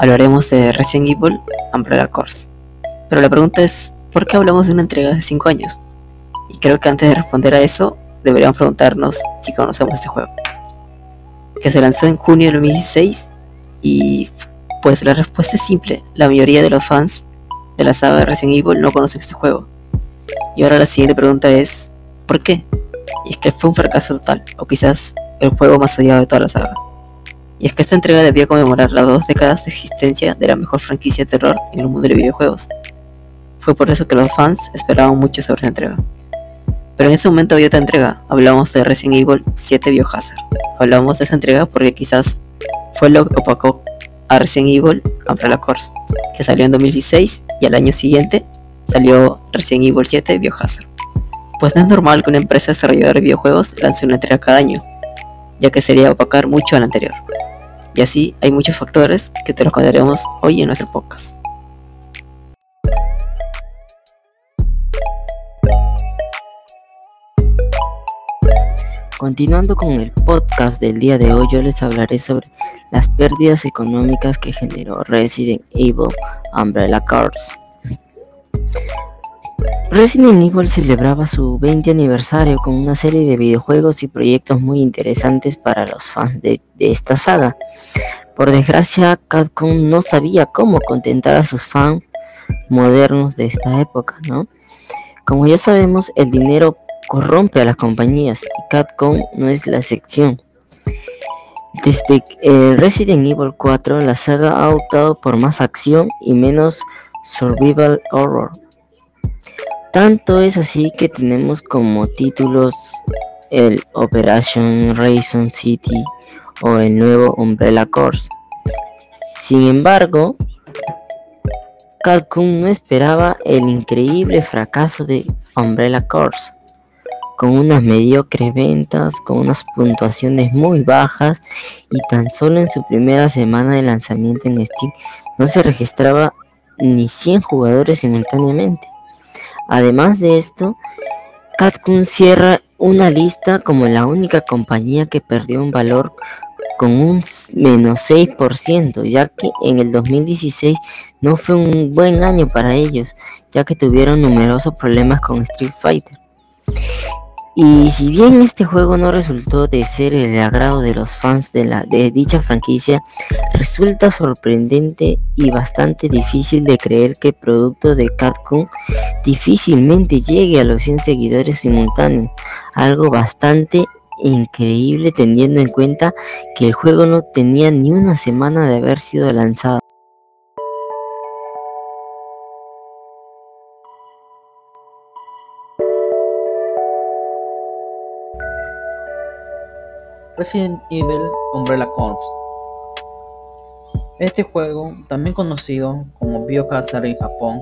hablaremos de Resident Evil Umbrella Corps. Pero la pregunta es, ¿por qué hablamos de una entrega de 5 años? Y creo que antes de responder a eso, deberíamos preguntarnos si conocemos este juego. Que se lanzó en junio de 2016 y pues la respuesta es simple, la mayoría de los fans de la saga de Resident Evil no conocen este juego. Y ahora la siguiente pregunta es, ¿por qué? Y es que fue un fracaso total, o quizás el juego más odiado de toda la saga y es que esta entrega debía conmemorar las dos décadas de existencia de la mejor franquicia de terror en el mundo de los videojuegos. Fue por eso que los fans esperaban mucho sobre esta entrega. Pero en ese momento había otra entrega, hablábamos de Resident Evil 7 Biohazard. Hablábamos de esta entrega porque quizás fue lo que opacó a Resident Evil Umbrella Corps, que salió en 2016 y al año siguiente salió Resident Evil 7 Biohazard. Pues no es normal que una empresa desarrolladora de videojuegos lance una entrega cada año, ya que sería opacar mucho al anterior. Y así hay muchos factores que te los contaremos hoy en nuestro podcast. Continuando con el podcast del día de hoy, yo les hablaré sobre las pérdidas económicas que generó Resident Evil Umbrella Corps. Resident Evil celebraba su 20 aniversario con una serie de videojuegos y proyectos muy interesantes para los fans de, esta saga. Por desgracia, Capcom no sabía cómo contentar a sus fans modernos de esta época, ¿no? Como ya sabemos, el dinero corrompe a las compañías y Capcom no es la excepción. Desde eh, Resident Evil 4, la saga ha optado por más acción y menos survival horror. Tanto es así que tenemos como títulos el Operation Racing City o el nuevo Umbrella Corps. Sin embargo, Capcom no esperaba el increíble fracaso de Umbrella Corps, con unas mediocres ventas, con unas puntuaciones muy bajas y tan solo en su primera semana de lanzamiento en Steam no se registraba ni 100 jugadores simultáneamente. Además de esto, Capcom cierra una lista como la única compañía que perdió un valor con un menos 6%, ya que en el 2016 no fue un buen año para ellos, ya que tuvieron numerosos problemas con Street Fighter. Y si bien este juego no resultó de ser el agrado de los fans de, la, de dicha franquicia, resulta sorprendente y bastante difícil de creer que el producto de Capcom difícilmente llegue a los 100 seguidores simultáneos, algo bastante increíble teniendo en cuenta que el juego no tenía ni una semana de haber sido lanzado. Resident Evil Umbrella Corps. Este juego, también conocido como Biohazard en Japón,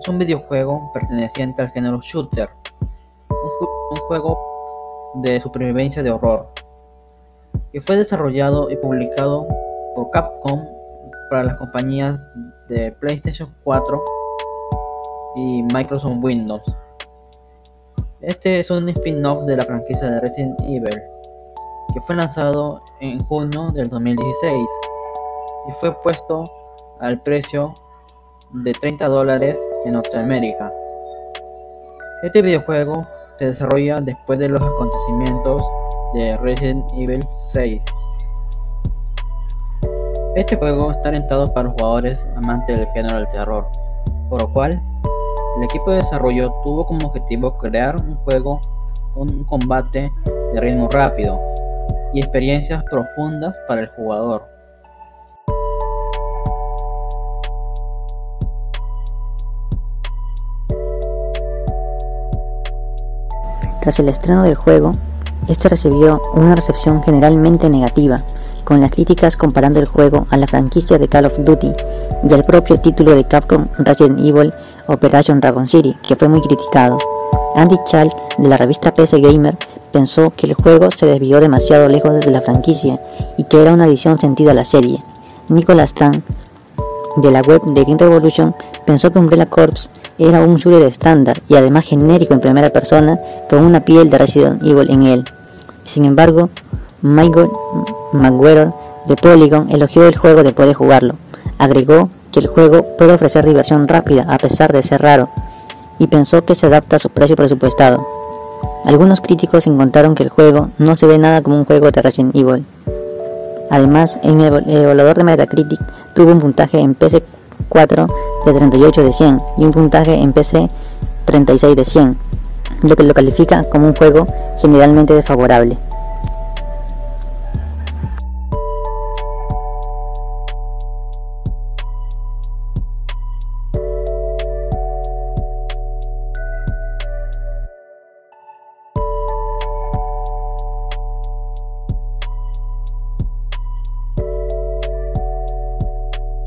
es un videojuego perteneciente al género shooter, un, juego de supervivencia de horror, que fue desarrollado y publicado por Capcom para las compañías de PlayStation 4 y Microsoft Windows. Este es un spin-off de la franquicia de Resident Evil que fue lanzado en junio del 2016 y fue puesto al precio de 30 dólares en Norteamérica. Este videojuego se desarrolla después de los acontecimientos de Resident Evil 6. Este juego está orientado para los jugadores amantes del género del terror, por lo cual el equipo de desarrollo tuvo como objetivo crear un juego con un combate de ritmo rápido, y experiencias profundas para el jugador. Tras el estreno del juego, este recibió una recepción generalmente negativa, con las críticas comparando el juego a la franquicia de Call of Duty y al propio título de Capcom Resident Evil Operation Dragon City, que fue muy criticado. Andy Chal de la revista PC Gamer pensó que el juego se desvió demasiado lejos de la franquicia y que era una adición sentida a la serie. Nicholas Tran, de la web de Game Revolution, pensó que Umbrella Corps era un shooter estándar y además genérico en primera persona con una piel de Resident Evil en él. Sin embargo, Michael McGuire de Polygon elogió el juego después de jugarlo, Agregó que el juego puede ofrecer diversión rápida a pesar de ser raro, y pensó que se adapta a su precio presupuestado. Algunos críticos encontraron que el juego no se ve nada como un juego de Resident Evil. Además, en el evaluador de Metacritic tuvo un puntaje en PC 4 de 38 de 100 y un puntaje en PC 36 de 100, lo que lo califica como un juego generalmente desfavorable.